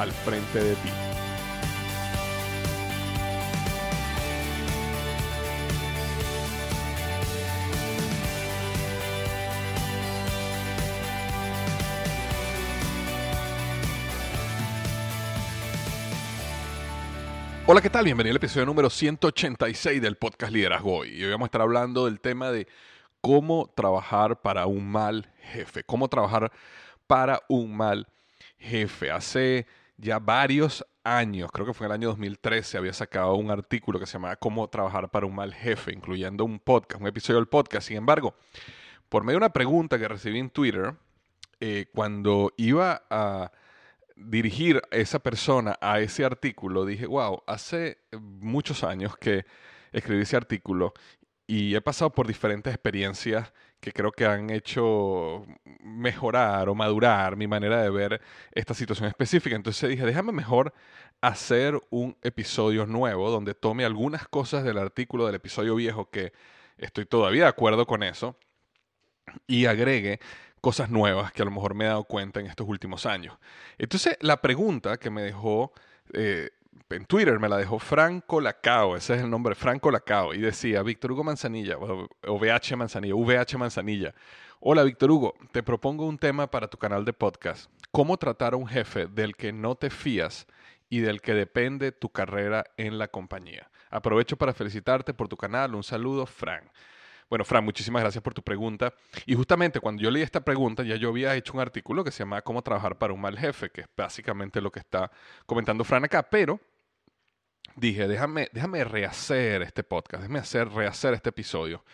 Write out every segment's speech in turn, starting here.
al frente de ti. Hola, ¿qué tal? Bienvenido al episodio número 186 del podcast Liderazgo Hoy. Y hoy vamos a estar hablando del tema de cómo trabajar para un mal jefe. Cómo trabajar para un mal jefe. Hace ya varios años, creo que fue en el año 2013, había sacado un artículo que se llamaba Cómo trabajar para un mal jefe, incluyendo un podcast, un episodio del podcast. Sin embargo, por medio de una pregunta que recibí en Twitter, eh, cuando iba a dirigir a esa persona a ese artículo, dije, wow, hace muchos años que escribí ese artículo y he pasado por diferentes experiencias que creo que han hecho mejorar o madurar mi manera de ver esta situación específica. Entonces dije, déjame mejor hacer un episodio nuevo donde tome algunas cosas del artículo del episodio viejo que estoy todavía de acuerdo con eso y agregue cosas nuevas que a lo mejor me he dado cuenta en estos últimos años. Entonces, la pregunta que me dejó eh, en Twitter, me la dejó Franco Lacao, ese es el nombre, Franco Lacao, y decía, Víctor Hugo Manzanilla, o, VH Manzanilla, VH Manzanilla. Hola, Víctor Hugo, te propongo un tema para tu canal de podcast. ¿Cómo tratar a un jefe del que no te fías y del que depende tu carrera en la compañía? Aprovecho para felicitarte por tu canal. Un saludo, Frank. Bueno, Fran, muchísimas gracias por tu pregunta. Y justamente cuando yo leí esta pregunta, ya yo había hecho un artículo que se llama Cómo trabajar para un mal jefe, que es básicamente lo que está comentando Fran acá, pero dije, déjame, déjame rehacer este podcast, déjame hacer, rehacer este episodio,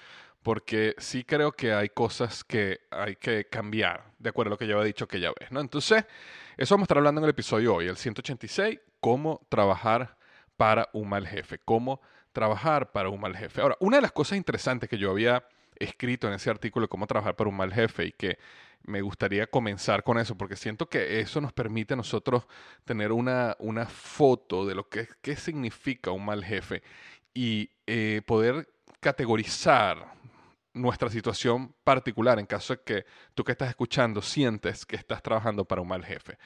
porque sí creo que hay cosas que hay que cambiar, de acuerdo a lo que yo había dicho que ya ves, ¿no? Entonces, eso vamos a estar hablando en el episodio hoy, el 186, cómo trabajar para un mal jefe, cómo trabajar para un mal jefe. Ahora, una de las cosas interesantes que yo había escrito en ese artículo, cómo trabajar para un mal jefe, y que me gustaría comenzar con eso, porque siento que eso nos permite a nosotros tener una, una foto de lo que qué significa un mal jefe y eh, poder categorizar nuestra situación particular en caso de que tú que estás escuchando sientes que estás trabajando para un mal jefe.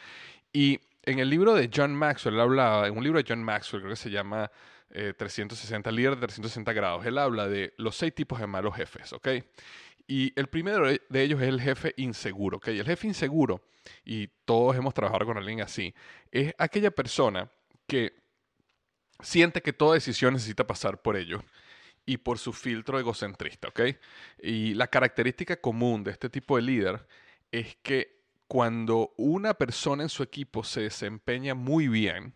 Y en el libro de John Maxwell, él hablaba, en un libro de John Maxwell, creo que se llama 360, eh, líder de 360 grados. Él habla de los seis tipos de malos jefes, ¿ok? Y el primero de ellos es el jefe inseguro, ¿ok? El jefe inseguro, y todos hemos trabajado con alguien así, es aquella persona que siente que toda decisión necesita pasar por ellos y por su filtro egocentrista, ¿ok? Y la característica común de este tipo de líder es que cuando una persona en su equipo se desempeña muy bien,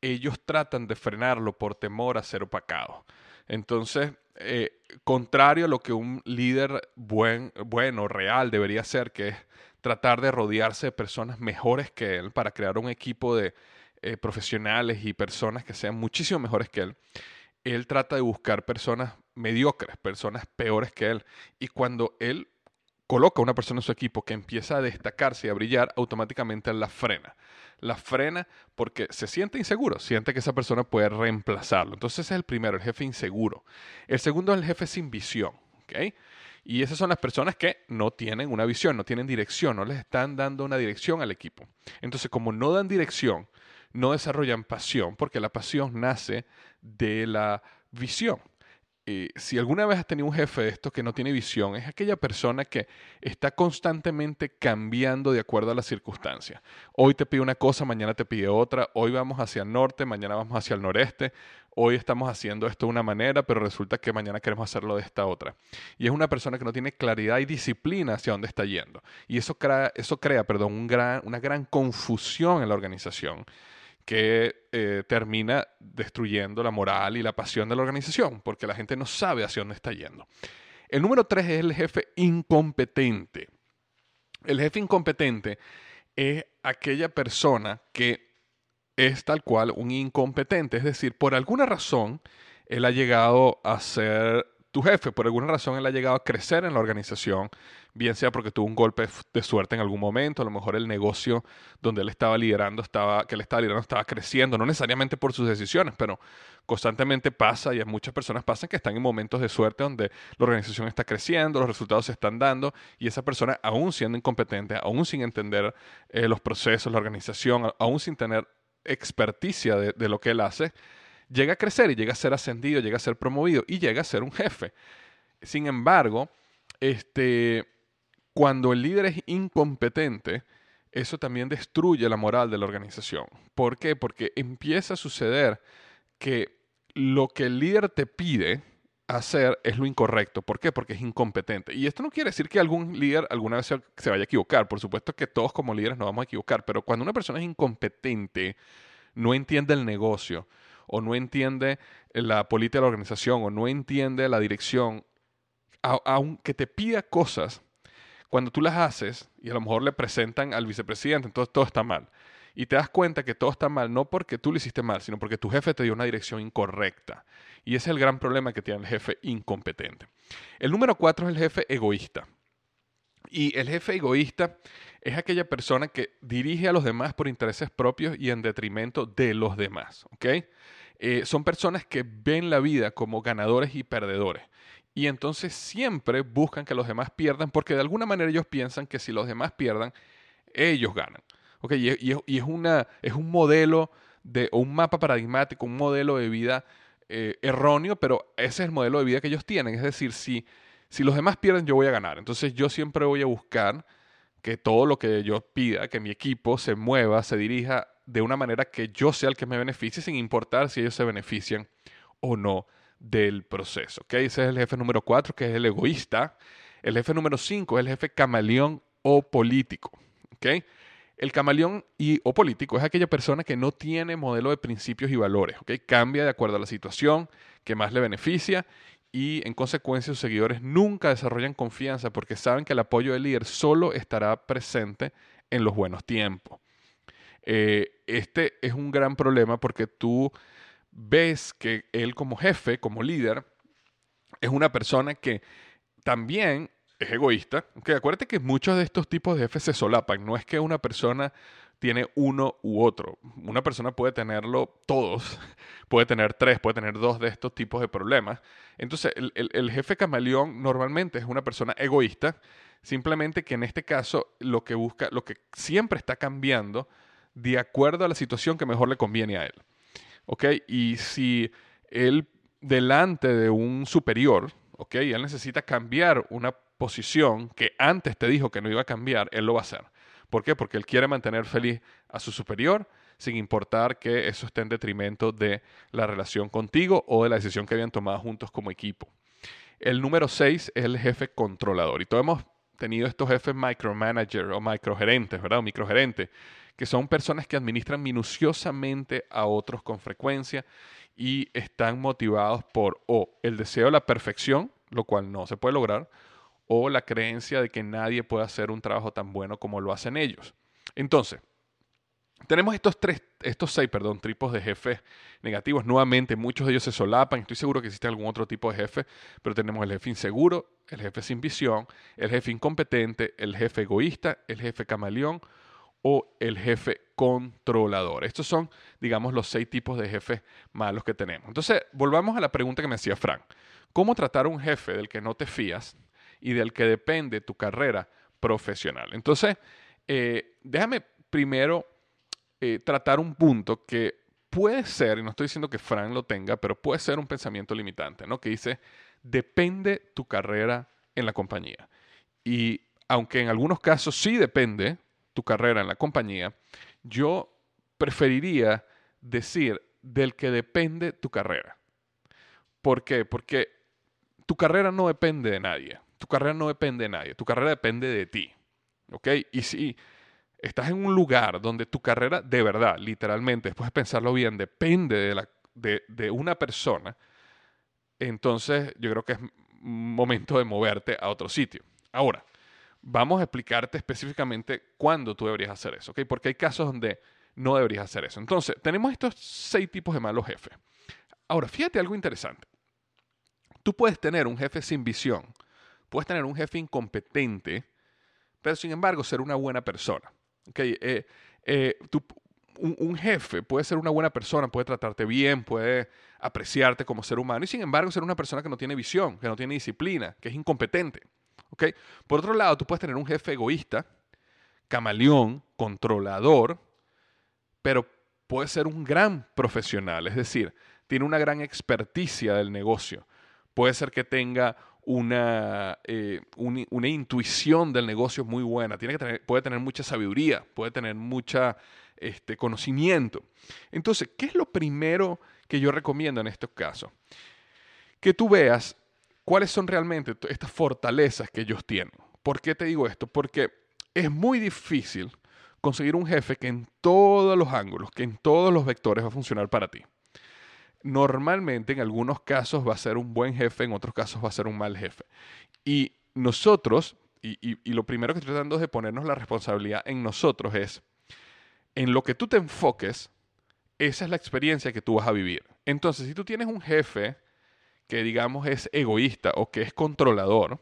ellos tratan de frenarlo por temor a ser opacado. Entonces, eh, contrario a lo que un líder buen, bueno, real debería hacer, que es tratar de rodearse de personas mejores que él para crear un equipo de eh, profesionales y personas que sean muchísimo mejores que él, él trata de buscar personas mediocres, personas peores que él. Y cuando él coloca a una persona en su equipo que empieza a destacarse y a brillar, automáticamente la frena. La frena porque se siente inseguro, siente que esa persona puede reemplazarlo. Entonces ese es el primero, el jefe inseguro. El segundo es el jefe sin visión. Y esas son las personas que no tienen una visión, no tienen dirección, no les están dando una dirección al equipo. Entonces, como no dan dirección, no desarrollan pasión, porque la pasión nace de la visión. Eh, si alguna vez has tenido un jefe de esto que no tiene visión, es aquella persona que está constantemente cambiando de acuerdo a las circunstancias. Hoy te pide una cosa, mañana te pide otra, hoy vamos hacia el norte, mañana vamos hacia el noreste, hoy estamos haciendo esto de una manera, pero resulta que mañana queremos hacerlo de esta otra. Y es una persona que no tiene claridad y disciplina hacia dónde está yendo. Y eso crea, eso crea perdón, una gran confusión en la organización que eh, termina destruyendo la moral y la pasión de la organización, porque la gente no sabe hacia dónde está yendo. El número tres es el jefe incompetente. El jefe incompetente es aquella persona que es tal cual un incompetente, es decir, por alguna razón él ha llegado a ser tu jefe, por alguna razón él ha llegado a crecer en la organización, bien sea porque tuvo un golpe de suerte en algún momento, a lo mejor el negocio donde él estaba liderando estaba, que él estaba liderando estaba creciendo, no necesariamente por sus decisiones, pero constantemente pasa y muchas personas pasan que están en momentos de suerte donde la organización está creciendo, los resultados se están dando y esa persona aún siendo incompetente, aún sin entender eh, los procesos, la organización, aún sin tener experticia de lo que él hace, llega a crecer y llega a ser ascendido, llega a ser promovido y llega a ser un jefe. Sin embargo, este, cuando el líder es incompetente, eso también destruye la moral de la organización. ¿Por qué? Porque empieza a suceder que lo que el líder te pide hacer es lo incorrecto. ¿Por qué? Porque es incompetente. Y esto no quiere decir que algún líder alguna vez se, vaya a equivocar. Por supuesto que todos como líderes nos vamos a equivocar, pero cuando una persona es incompetente, no entiende el negocio, o no entiende la política de la organización o no entiende la dirección, aunque te pida cosas, cuando tú las haces y a lo mejor le presentan al vicepresidente, entonces todo está mal. Y te das cuenta que todo está mal no porque tú lo hiciste mal, sino porque tu jefe te dio una dirección incorrecta. Y ese es el gran problema que tiene el jefe incompetente. El número cuatro es el jefe egoísta. Y el jefe egoísta es aquella persona que dirige a los demás por intereses propios y en detrimento de los demás. ¿ok? Eh, son personas que ven la vida como ganadores y perdedores. Y entonces siempre buscan que los demás pierdan porque de alguna manera ellos piensan que si los demás pierdan, ellos ganan. ¿ok? Y, es, una, es un modelo de, o un mapa paradigmático, un modelo de vida eh, erróneo, pero ese es el modelo de vida que ellos tienen. Es decir, si, si los demás pierden, yo voy a ganar. Entonces yo siempre voy a buscar que todo lo que yo pida, que mi equipo se mueva, se dirija de una manera que yo sea el que me beneficie, sin importar si ellos se benefician o no del proceso. ¿okay? Ese es el jefe número cuatro, que es el egoísta. El jefe número cinco es el jefe camaleón o político. ¿okay? El camaleón y, o político es aquella persona que no tiene modelo de principios y valores. ¿okay? Cambia de acuerdo a la situación que más le beneficia y en consecuencia sus seguidores nunca desarrollan confianza porque saben que el apoyo del líder solo estará presente en los buenos tiempos. Eh, este es un gran problema porque tú ves que él como jefe, como líder, es una persona que también es egoísta. Okay, acuérdate que muchos de estos tipos de jefes se solapan. No es que una persona tiene uno u otro. Una persona puede tenerlo todos, puede tener tres, puede tener dos de estos tipos de problemas. Entonces, el, jefe camaleón normalmente es una persona egoísta, simplemente que en este caso lo que busca, lo que siempre está cambiando de acuerdo a la situación que mejor le conviene a él. ¿Ok? Y si él delante de un superior, ¿ok? Él necesita cambiar una posición que antes te dijo que no iba a cambiar, él lo va a hacer. ¿Por qué? Porque él quiere mantener feliz a su superior sin importar que eso esté en detrimento de la relación contigo o de la decisión que habían tomado juntos como equipo. El número 6 es el jefe controlador. Y todos hemos tenido estos jefes micromanager o microgerentes, ¿verdad? O microgerentes, que son personas que administran minuciosamente a otros con frecuencia y están motivados por o el deseo de la perfección, lo cual no se puede lograr, o la creencia de que nadie puede hacer un trabajo tan bueno como lo hacen ellos. Entonces, tenemos estos tres, estos seis, perdón, tipos de jefes negativos. Nuevamente, muchos de ellos se solapan. Estoy seguro que existe algún otro tipo de jefe, pero tenemos el jefe inseguro, el jefe sin visión, el jefe incompetente, el jefe egoísta, el jefe camaleón o el jefe controlador. Estos son, digamos, los seis tipos de jefes malos que tenemos. Entonces, volvamos a la pregunta que me hacía Frank. ¿Cómo tratar a un jefe del que no te fías y del que depende tu carrera profesional? Entonces, eh, déjame primero eh, tratar un punto que puede ser, y no estoy diciendo que Frank lo tenga, pero puede ser un pensamiento limitante, ¿no? Que dice, depende tu carrera en la compañía. Y aunque en algunos casos sí depende tu carrera en la compañía, yo preferiría decir del que depende tu carrera. ¿Por qué? Porque tu carrera no depende de nadie. Tu carrera no depende de nadie. Tu carrera depende de ti. ¿Ok? Y si estás en un lugar donde tu carrera de verdad, literalmente, después de pensarlo bien, depende de, la, de, una persona, entonces yo creo que es momento de moverte a otro sitio. Ahora, vamos a explicarte específicamente cuándo tú deberías hacer eso, ¿ok? Porque hay casos donde no deberías hacer eso. Entonces, tenemos estos seis tipos de malos jefes. Ahora, fíjate algo interesante. Tú puedes tener un jefe sin visión, puedes tener un jefe incompetente, pero sin embargo ser una buena persona. Eh, eh, un, jefe puede ser una buena persona, puede tratarte bien, puede apreciarte como ser humano y sin embargo ser una persona que no tiene visión, que no tiene disciplina, que es incompetente. Por otro lado, tú puedes tener un jefe egoísta, camaleón, controlador, pero puede ser un gran profesional, es decir, tiene una gran experticia del negocio. Puede ser que tenga una, eh, una, intuición del negocio muy buena, Tiene que tener, puede tener mucha sabiduría, puede tener mucho este, conocimiento. Entonces, ¿qué es lo primero que yo recomiendo en estos casos? Que tú veas cuáles son realmente estas fortalezas que ellos tienen. ¿Por qué te digo esto? Porque es muy difícil conseguir un jefe que en todos los ángulos, que en todos los vectores va a funcionar para ti normalmente en algunos casos va a ser un buen jefe, en otros casos va a ser un mal jefe. Y nosotros, y, lo primero que estoy tratando es de ponernos la responsabilidad en nosotros es, en lo que tú te enfoques, esa es la experiencia que tú vas a vivir. Entonces, si tú tienes un jefe que digamos es egoísta o que es controlador,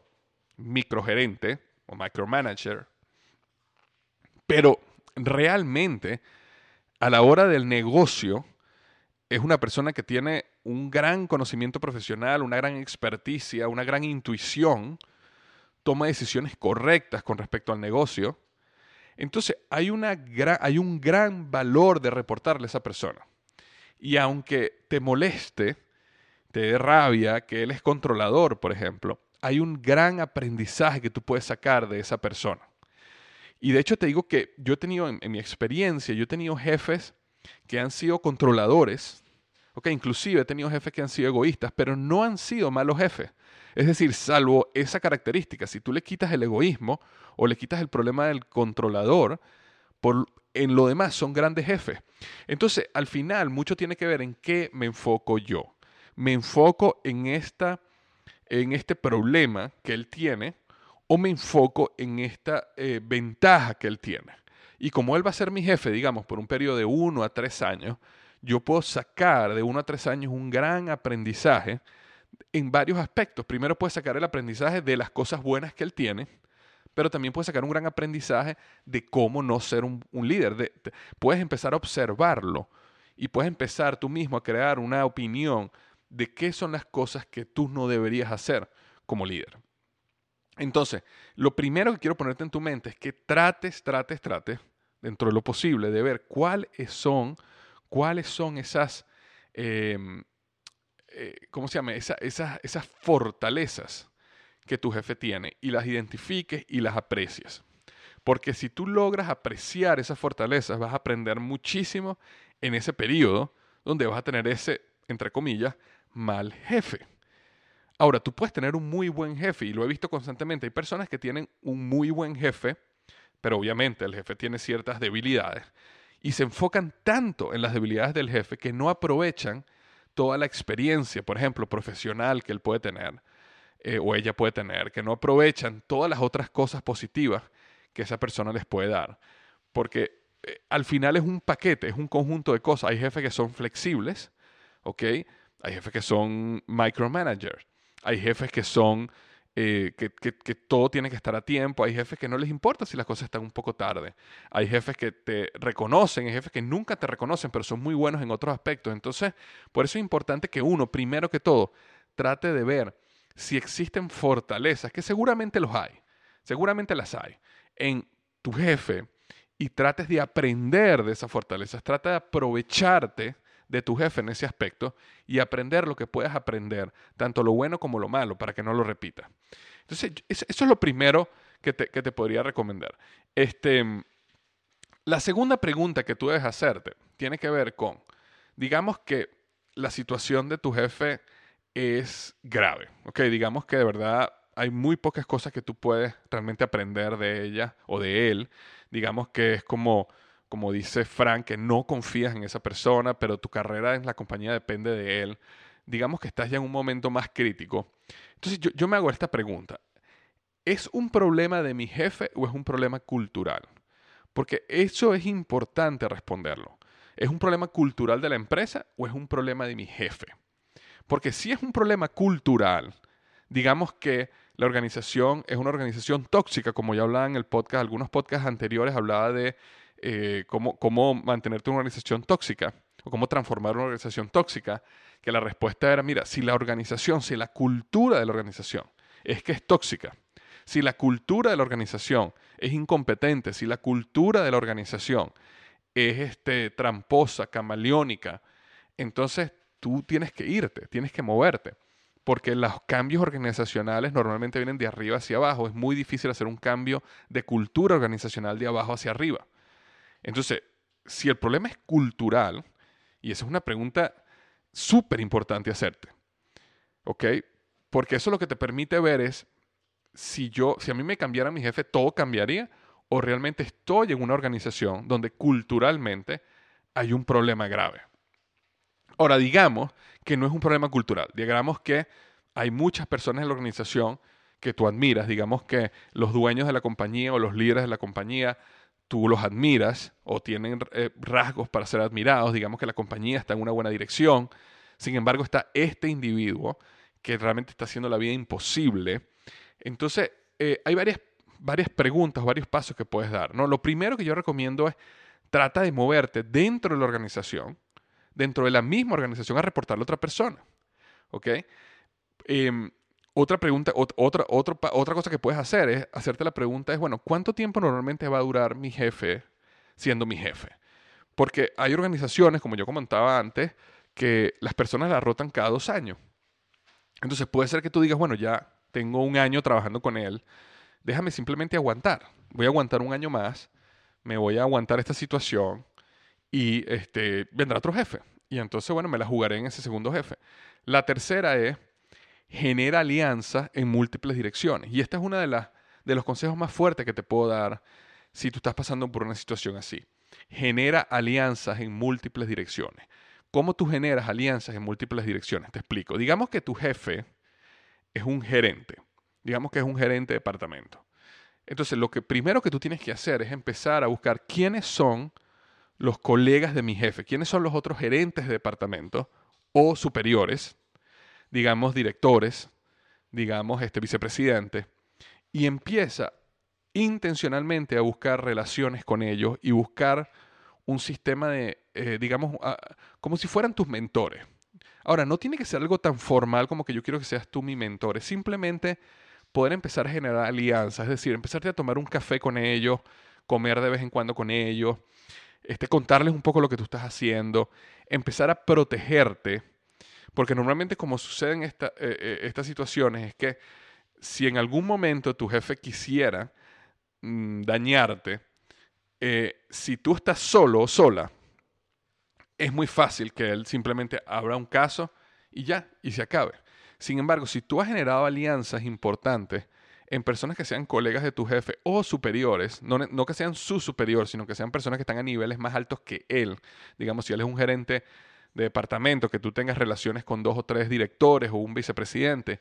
microgerente o micromanager, pero realmente a la hora del negocio, es una persona que tiene un gran conocimiento profesional, una gran experticia, una gran intuición, toma decisiones correctas con respecto al negocio. Entonces hay, una hay un gran valor de reportarle a esa persona. Y aunque te moleste, te rabia que él es controlador, por ejemplo, hay un gran aprendizaje que tú puedes sacar de esa persona. Y de hecho te digo que yo he tenido, en mi experiencia, yo he tenido jefes que han sido controladores, ok, inclusive he tenido jefes que han sido egoístas, pero no han sido malos jefes. Es decir, salvo esa característica, si tú le quitas el egoísmo o le quitas el problema del controlador, por, en lo demás son grandes jefes. Entonces, al final, mucho tiene que ver en qué me enfoco yo. Me enfoco en, esta, en este problema que él tiene o me enfoco en esta eh, ventaja que él tiene. Y como él va a ser mi jefe, digamos, por un periodo de uno a tres años, yo puedo sacar de uno a tres años un gran aprendizaje en varios aspectos. Primero puedes sacar el aprendizaje de las cosas buenas que él tiene, pero también puedes sacar un gran aprendizaje de cómo no ser un, líder. puedes empezar a observarlo y puedes empezar tú mismo a crear una opinión de qué son las cosas que tú no deberías hacer como líder. Entonces, lo primero que quiero ponerte en tu mente es que trates, trates, trates, dentro de lo posible, de ver cuáles son, cuáles son esas, em, eh, ¿cómo se llama? esas, esas fortalezas que tu jefe tiene y las identifiques y las aprecies. Porque si tú logras apreciar esas fortalezas, vas a aprender muchísimo en ese periodo donde vas a tener ese, entre comillas, mal jefe. Ahora, tú puedes tener un muy buen jefe y lo he visto constantemente. Hay personas que tienen un muy buen jefe, pero obviamente el jefe tiene ciertas debilidades y se enfocan tanto en las debilidades del jefe que no aprovechan toda la experiencia, por ejemplo, profesional que él puede tener eh, o ella puede tener, que no aprovechan todas las otras cosas positivas que esa persona les puede dar. Porque eh, al final es un paquete, es un conjunto de cosas. Hay jefes que son flexibles, ¿ok? Hay jefes que son micromanagers. Hay jefes que son eh, que, que, todo tiene que estar a tiempo. Hay jefes que no les importa si las cosas están un poco tarde. Hay jefes que te reconocen, hay jefes que nunca te reconocen, pero son muy buenos en otros aspectos. Entonces, por eso es importante que uno, primero que todo, trate de ver si existen fortalezas, que seguramente los hay, seguramente las hay, en tu jefe y trates de aprender de esas fortalezas, trata de aprovecharte de tu jefe en ese aspecto y aprender lo que puedas aprender, tanto lo bueno como lo malo, para que no lo repita. Entonces, eso es lo primero que te, podría recomendar. Este, la segunda pregunta que tú debes hacerte tiene que ver con, digamos que la situación de tu jefe es grave, ¿ok? Digamos que de verdad hay muy pocas cosas que tú puedes realmente aprender de ella o de él. Digamos que es como como dice Frank, que no confías en esa persona, pero tu carrera en la compañía depende de él, digamos que estás ya en un momento más crítico. Entonces yo, yo me hago esta pregunta. ¿Es un problema de mi jefe o es un problema cultural? Porque eso es importante responderlo. ¿Es un problema cultural de la empresa o es un problema de mi jefe? Porque si es un problema cultural, digamos que la organización es una organización tóxica, como ya hablaba en el podcast, algunos podcasts anteriores hablaba de eh, cómo, cómo mantenerte una organización tóxica o cómo transformar una organización tóxica, que la respuesta era, mira, si la organización, si la cultura de la organización es que es tóxica, si la cultura de la organización es incompetente, si la cultura de la organización es este, tramposa, camaleónica, entonces tú tienes que irte, tienes que moverte, porque los cambios organizacionales normalmente vienen de arriba hacia abajo, es muy difícil hacer un cambio de cultura organizacional de abajo hacia arriba. Entonces, si el problema es cultural, y esa es una pregunta súper importante hacerte, ¿ok? Porque eso lo que te permite ver es si yo, si a mí me cambiara mi jefe, todo cambiaría, o realmente estoy en una organización donde culturalmente hay un problema grave. Ahora, digamos que no es un problema cultural, digamos que hay muchas personas en la organización que tú admiras, digamos que los dueños de la compañía o los líderes de la compañía tú los admiras o tienen eh, rasgos para ser admirados, digamos que la compañía está en una buena dirección, sin embargo está este individuo que realmente está haciendo la vida imposible. Entonces, eh, hay varias, varias preguntas, varios pasos que puedes dar. ¿no? Lo primero que yo recomiendo es trata de moverte dentro de la organización, dentro de la misma organización, a reportarle a otra persona. ¿Ok? Em, otra pregunta, otra, otra, otra cosa que puedes hacer es hacerte la pregunta es, bueno, ¿cuánto tiempo normalmente va a durar mi jefe siendo mi jefe? Porque hay organizaciones, como yo comentaba antes, que las personas la rotan cada dos años. Entonces puede ser que tú digas, bueno, ya tengo un año trabajando con él, déjame simplemente aguantar. Voy a aguantar un año más, me voy a aguantar esta situación y este, vendrá otro jefe. Y entonces, bueno, me la jugaré en ese segundo jefe. La tercera es, genera alianzas en múltiples direcciones. Y este es uno de, las, de los consejos más fuertes que te puedo dar si tú estás pasando por una situación así. Genera alianzas en múltiples direcciones. ¿Cómo tú generas alianzas en múltiples direcciones? Te explico. Digamos que tu jefe es un gerente. Digamos que es un gerente de departamento. Entonces, lo que primero que tú tienes que hacer es empezar a buscar quiénes son los colegas de mi jefe, quiénes son los otros gerentes de departamento o superiores digamos, directores, digamos, este vicepresidente, y empieza intencionalmente a buscar relaciones con ellos y buscar un sistema de, eh, digamos, como si fueran tus mentores. Ahora, no tiene que ser algo tan formal como que yo quiero que seas tú mi mentor, es simplemente poder empezar a generar alianzas, es decir, empezarte a tomar un café con ellos, comer de vez en cuando con ellos, este, contarles un poco lo que tú estás haciendo, empezar a protegerte porque normalmente como sucede en esta, eh, eh, estas situaciones es que si en algún momento tu jefe quisiera mm, dañarte, eh, si tú estás solo o sola, es muy fácil que él simplemente abra un caso y ya, y se acabe. Sin embargo, si tú has generado alianzas importantes en personas que sean colegas de tu jefe o superiores, no, no que sean su superior, sino que sean personas que están a niveles más altos que él. Digamos, si él es un gerente de departamento, que tú tengas relaciones con dos o tres directores o un vicepresidente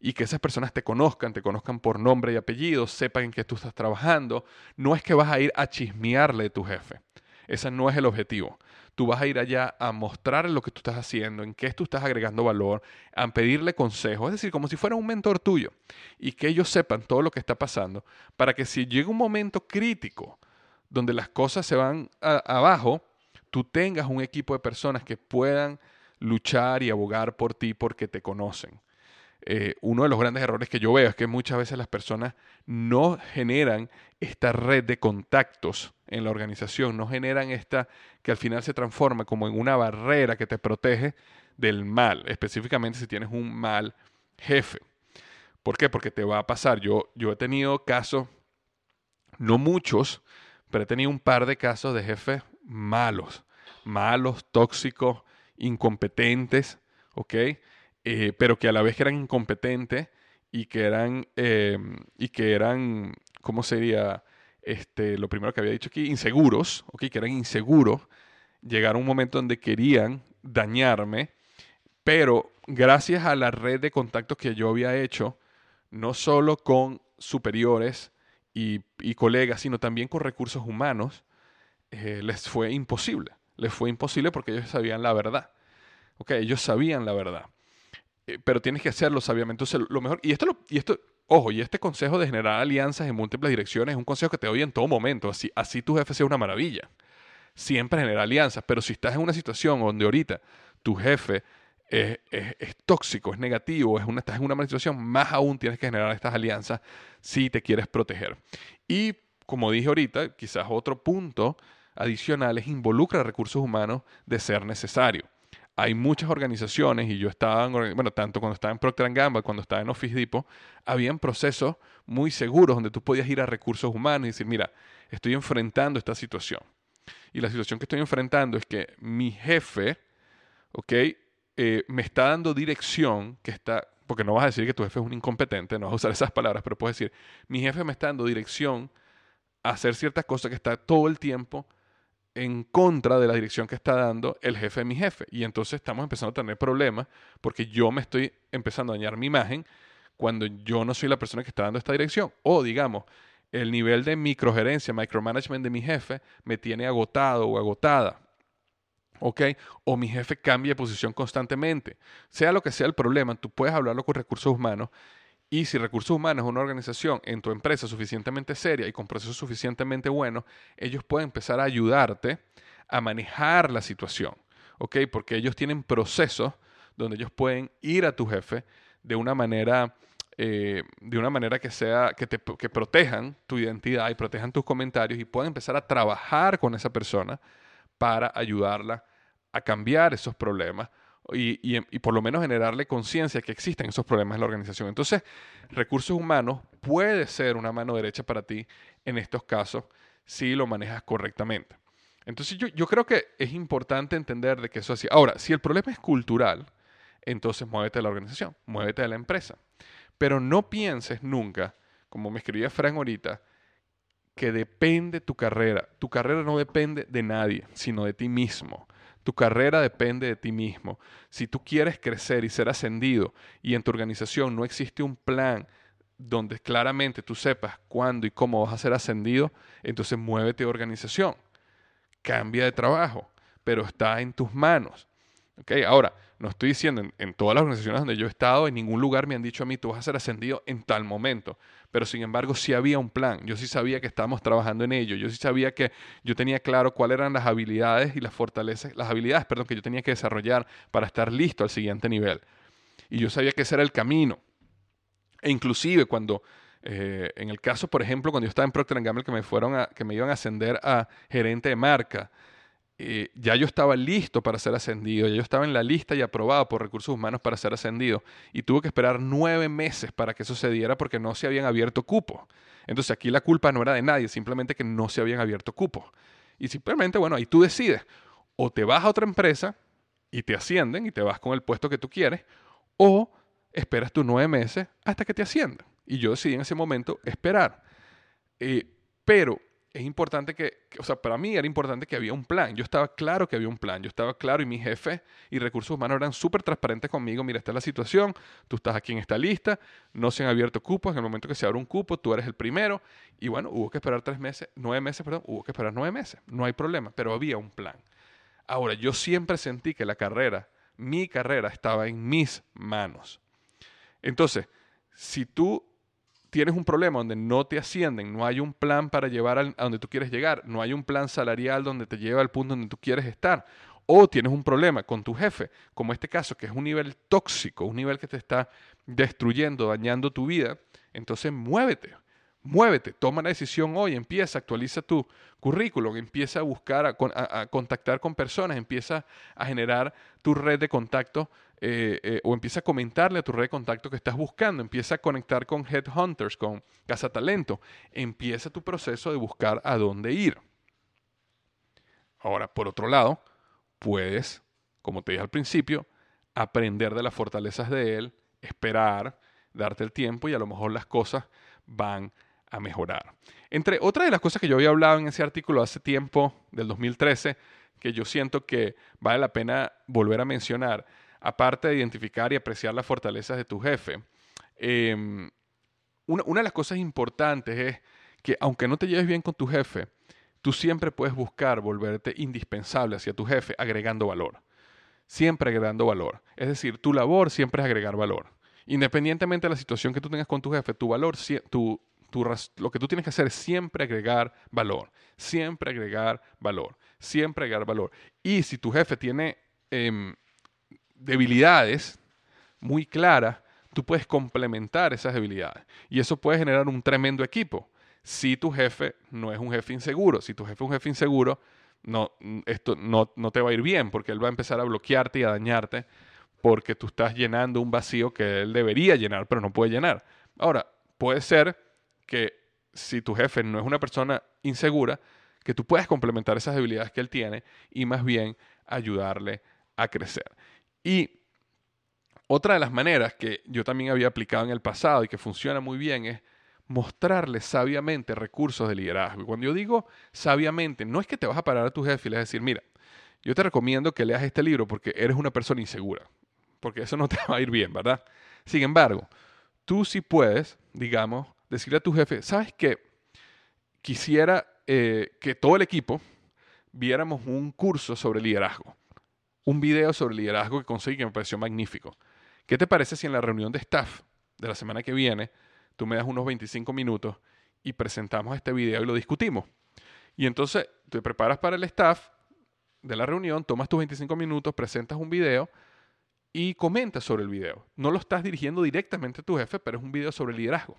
y que esas personas te conozcan, te conozcan por nombre y apellido, sepan en qué tú estás trabajando, no es que vas a ir a chismearle de tu jefe. Ese no es el objetivo. Tú vas a ir allá a mostrar lo que tú estás haciendo, en qué tú estás agregando valor, a pedirle consejos, es decir, como si fuera un mentor tuyo, y que ellos sepan todo lo que está pasando, para que si llega un momento crítico donde las cosas se van abajo, tú tengas un equipo de personas que puedan luchar y abogar por ti porque te conocen. Eh, uno de los grandes errores que yo veo es que muchas veces las personas no generan esta red de contactos en la organización, no generan esta que al final se transforma como en una barrera que te protege del mal, específicamente si tienes un mal jefe. ¿Por qué? Porque te va a pasar. Yo, yo he tenido casos, no muchos, pero he tenido un par de casos de jefes malos, malos, tóxicos, incompetentes, ¿ok? Eh, pero que a la vez eran incompetentes y que eran, em, y que eran, ¿cómo sería? Este, lo primero que había dicho aquí, inseguros, ¿ok? Que eran inseguros, llegaron a un momento donde querían dañarme, pero gracias a la red de contactos que yo había hecho, no solo con superiores y, colegas, sino también con recursos humanos, eh, les fue imposible. Les fue imposible porque ellos sabían la verdad. ¿Ok? Ellos sabían la verdad. Eh, pero tienes que hacerlo sabiamente. Entonces, lo mejor, y esto, y esto, ojo, y este consejo de generar alianzas en múltiples direcciones es un consejo que te doy en todo momento. Así, así tu jefe sea una maravilla. Siempre genera alianzas, pero si estás en una situación donde ahorita tu jefe es, tóxico, es negativo, es una, estás en una mala situación, más aún tienes que generar estas alianzas si te quieres proteger. Y como dije ahorita, quizás otro punto adicional es involucrar recursos humanos de ser necesario hay muchas organizaciones, y yo estaba, bueno, tanto cuando estaba en Procter Gamble, cuando estaba en Office Depot, habían procesos muy seguros donde tú podías ir a recursos humanos y decir, mira, estoy enfrentando esta situación. Y la situación que estoy enfrentando es que mi jefe, ¿ok? Eh, me está dando dirección que está, porque no vas a decir que tu jefe es un incompetente, no vas a usar esas palabras, pero puedes decir, mi jefe me está dando dirección a hacer ciertas cosas que está todo el tiempo en contra de la dirección que está dando el jefe de mi jefe. Y entonces estamos empezando a tener problemas porque yo me estoy empezando a dañar mi imagen cuando yo no soy la persona que está dando esta dirección. O digamos, el nivel de microgerencia, micromanagement de mi jefe me tiene agotado o agotada. ¿Ok? O mi jefe cambia de posición constantemente. Sea lo que sea el problema, tú puedes hablarlo con recursos humanos y si Recursos Humanos es una organización en tu empresa suficientemente seria y con procesos suficientemente buenos, ellos pueden empezar a ayudarte a manejar la situación, ¿ok? Porque ellos tienen procesos donde ellos pueden ir a tu jefe de una manera, eh, de una manera que sea, que, te, que protejan tu identidad y protejan tus comentarios y pueden empezar a trabajar con esa persona para ayudarla a cambiar esos problemas y, por lo menos generarle conciencia que existen esos problemas en la organización. Entonces, recursos humanos puede ser una mano derecha para ti en estos casos si lo manejas correctamente. Entonces, yo, yo creo que es importante entender de que eso así. Ahora, si el problema es cultural, entonces muévete de la organización, muévete de la empresa. Pero no pienses nunca, como me escribía Frank ahorita, que depende tu carrera. Tu carrera no depende de nadie, sino de ti mismo. Tu carrera depende de ti mismo. Si tú quieres crecer y ser ascendido y en tu organización no existe un plan donde claramente tú sepas cuándo y cómo vas a ser ascendido, entonces muévete de organización. Cambia de trabajo, pero está en tus manos. ¿Okay? Ahora, no estoy diciendo en, todas las organizaciones donde yo he estado, en ningún lugar me han dicho a mí, tú vas a ser ascendido en tal momento. Pero sin embargo, sí había un plan. Yo sí sabía que estábamos trabajando en ello. Yo sí sabía que yo tenía claro cuáles eran las habilidades y las fortalezas, las habilidades, perdón, que yo tenía que desarrollar para estar listo al siguiente nivel. Y yo sabía que ese era el camino. E inclusive cuando, eh, en el caso, por ejemplo, cuando yo estaba en Procter Gamble, que me fueron a, que me iban a ascender a gerente de marca, eh, ya yo estaba listo para ser ascendido, ya yo estaba en la lista y aprobado por recursos humanos para ser ascendido. Y tuve que esperar nueve meses para que eso se porque no se habían abierto cupos. Entonces aquí la culpa no era de nadie, simplemente que no se habían abierto cupos. Y simplemente, bueno, ahí tú decides, o te vas a otra empresa y te ascienden y te vas con el puesto que tú quieres, o esperas tus nueve meses hasta que te asciendan. Y yo decidí en ese momento esperar. Eh, pero es importante que, o sea, para mí era importante que había un plan. Yo estaba claro que había un plan. Yo estaba claro y mi jefe y recursos humanos eran súper transparentes conmigo. Mira, esta es la situación. Tú estás aquí en esta lista. No se han abierto cupos. En el momento que se abre un cupo, tú eres el primero. Y bueno, hubo que esperar tres meses, nueve meses, perdón. Hubo que esperar nueve meses. No hay problema, pero había un plan. Ahora, yo siempre sentí que la carrera, mi carrera, estaba en mis manos. Entonces, si tú tienes un problema donde no te ascienden, no hay un plan para llevar a donde tú quieres llegar, no hay un plan salarial donde te lleva al punto donde tú quieres estar, o tienes un problema con tu jefe, como este caso, que es un nivel tóxico, un nivel que te está destruyendo, dañando tu vida, entonces muévete, muévete, toma la decisión hoy, empieza, actualiza tu currículum, empieza a buscar, a, contactar con personas, empieza a generar tu red de contacto eh, eh, o empieza a comentarle a tu red de contacto que estás buscando, empieza a conectar con headhunters, con cazatalento, empieza tu proceso de buscar a dónde ir. Ahora, por otro lado, puedes, como te dije al principio, aprender de las fortalezas de él, esperar, darte el tiempo y a lo mejor las cosas van a mejorar. Entre otras de las cosas que yo había hablado en ese artículo hace tiempo, del 2013, que yo siento que vale la pena volver a mencionar, aparte de identificar y apreciar las fortalezas de tu jefe, em, una, una, de las cosas importantes es que aunque no te lleves bien con tu jefe, tú siempre puedes buscar volverte indispensable hacia tu jefe agregando valor. Siempre agregando valor. Es decir, tu labor siempre es agregar valor. Independientemente de la situación que tú tengas con tu jefe, tu valor, tu, lo que tú tienes que hacer es siempre agregar valor. Siempre agregar valor. Siempre agregar valor. Y si tu jefe tiene em, debilidades muy claras, tú puedes complementar esas debilidades. Y eso puede generar un tremendo equipo. Si tu jefe no es un jefe inseguro, si tu jefe es un jefe inseguro, no, esto no, no te va a ir bien porque él va a empezar a bloquearte y a dañarte porque tú estás llenando un vacío que él debería llenar, pero no puede llenar. Ahora, puede ser que si tu jefe no es una persona insegura, que tú puedas complementar esas debilidades que él tiene y más bien ayudarle a crecer. Y otra de las maneras que yo también había aplicado en el pasado y que funciona muy bien es mostrarle sabiamente recursos de liderazgo. Y cuando yo digo sabiamente, no es que te vas a parar a tu jefe y le vas a decir, mira, yo te recomiendo que leas este libro porque eres una persona insegura, porque eso no te va a ir bien, ¿verdad? Sin embargo, tú sí puedes, digamos, decirle a tu jefe, ¿sabes qué? Quisiera eh, que todo el equipo viéramos un curso sobre liderazgo un video sobre liderazgo que conseguí que me pareció magnífico. ¿Qué te parece si en la reunión de staff de la semana que viene tú me das unos 25 minutos y presentamos este video y lo discutimos? Y entonces te preparas para el staff de la reunión, tomas tus 25 minutos, presentas un video y comentas sobre el video. No lo estás dirigiendo directamente a tu jefe, pero es un video sobre liderazgo.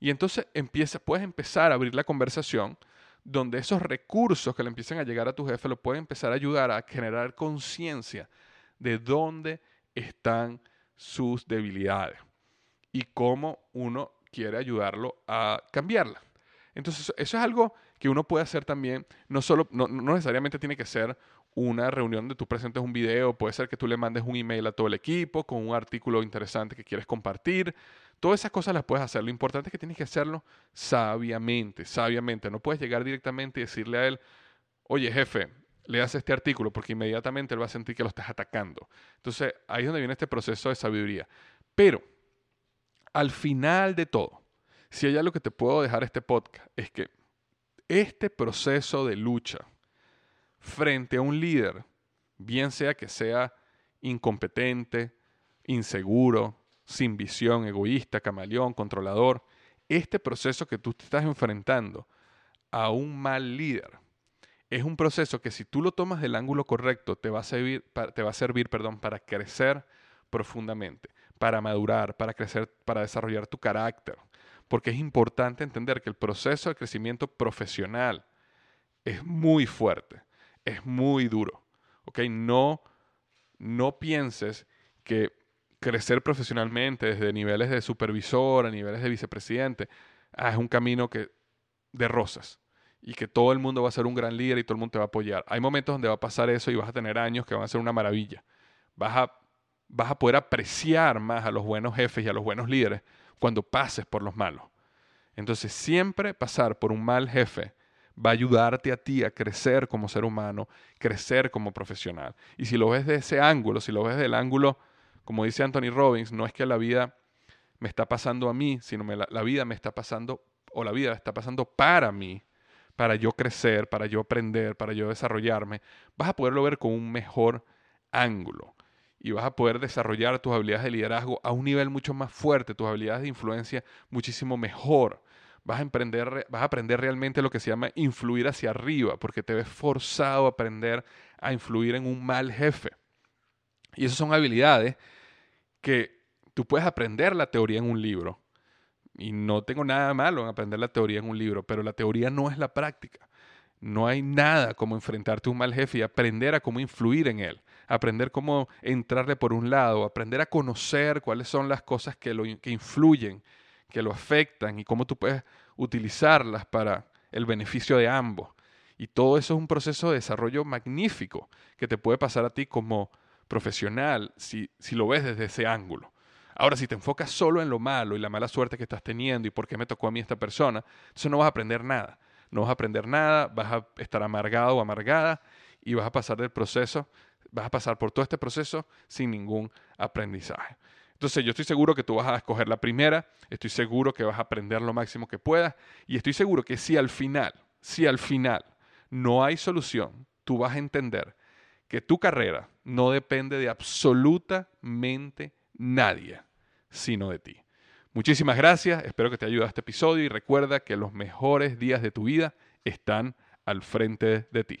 Y entonces empieza, puedes empezar a abrir la conversación donde esos recursos que le empiezan a llegar a tu jefe lo pueden empezar a ayudar a generar conciencia de dónde están sus debilidades y cómo uno quiere ayudarlo a cambiarla. Entonces, eso es algo que uno puede hacer también, no, solo, no, no necesariamente tiene que ser una reunión donde tú presentes un video, puede ser que tú le mandes un email a todo el equipo con un artículo interesante que quieres compartir, Todas esas cosas las puedes hacer. Lo importante es que tienes que hacerlo sabiamente, sabiamente. No puedes llegar directamente y decirle a él, oye jefe, leas este artículo porque inmediatamente él va a sentir que lo estás atacando. Entonces ahí es donde viene este proceso de sabiduría. Pero al final de todo, si hay algo que te puedo dejar este podcast, es que este proceso de lucha frente a un líder, bien sea que sea incompetente, inseguro, sin visión, egoísta, camaleón, controlador, este proceso que tú te estás enfrentando a un mal líder es un proceso que si tú lo tomas del ángulo correcto te va a servir, te va a servir perdón, para crecer profundamente, para madurar, para crecer, para desarrollar tu carácter. Porque es importante entender que el proceso de crecimiento profesional es muy fuerte, es muy duro. No, no pienses que crecer profesionalmente desde niveles de supervisor a niveles de vicepresidente, ah, es un camino que, de rosas y que todo el mundo va a ser un gran líder y todo el mundo te va a apoyar. Hay momentos donde va a pasar eso y vas a tener años que van a ser una maravilla. Vas a, vas a poder apreciar más a los buenos jefes y a los buenos líderes cuando pases por los malos. Entonces siempre pasar por un mal jefe va a ayudarte a ti a crecer como ser humano, crecer como profesional. Y si lo ves de ese ángulo, si lo ves del ángulo, como dice Anthony Robbins, no es que la vida me está pasando a mí, sino la, la vida me está pasando, o la vida está pasando para mí, para yo crecer, para yo aprender, para yo desarrollarme, vas a poderlo ver con un mejor ángulo y vas a poder desarrollar tus habilidades de liderazgo a un nivel mucho más fuerte, tus habilidades de influencia muchísimo mejor. Vas a, emprender, vas a aprender realmente lo que se llama influir hacia arriba, porque te ves forzado a aprender a influir en un mal jefe. Y esas son habilidades que tú puedes aprender la teoría en un libro. Y no tengo nada malo en aprender la teoría en un libro, pero la teoría no es la práctica. No hay nada como enfrentarte a un mal jefe y aprender a cómo influir en él aprender cómo entrarle por un lado, aprender a conocer cuáles son las cosas que, lo, que influyen, que lo afectan y cómo tú puedes utilizarlas para el beneficio de ambos. Y todo eso es un proceso de desarrollo magnífico que te puede pasar a ti como profesional si, si lo ves desde ese ángulo. Ahora, si te enfocas solo en lo malo y la mala suerte que estás teniendo y por qué me tocó a mí esta persona, entonces no vas a aprender nada. No vas a aprender nada, vas a estar amargado o amargada y vas a pasar del proceso vas a pasar por todo este proceso sin ningún aprendizaje. Entonces yo estoy seguro que tú vas a escoger la primera, estoy seguro que vas a aprender lo máximo que puedas y estoy seguro que si al final, si al final no hay solución, tú vas a entender que tu carrera no depende de absolutamente nadie, sino de ti. Muchísimas gracias, espero que te haya ayudado este episodio y recuerda que los mejores días de tu vida están al frente de ti.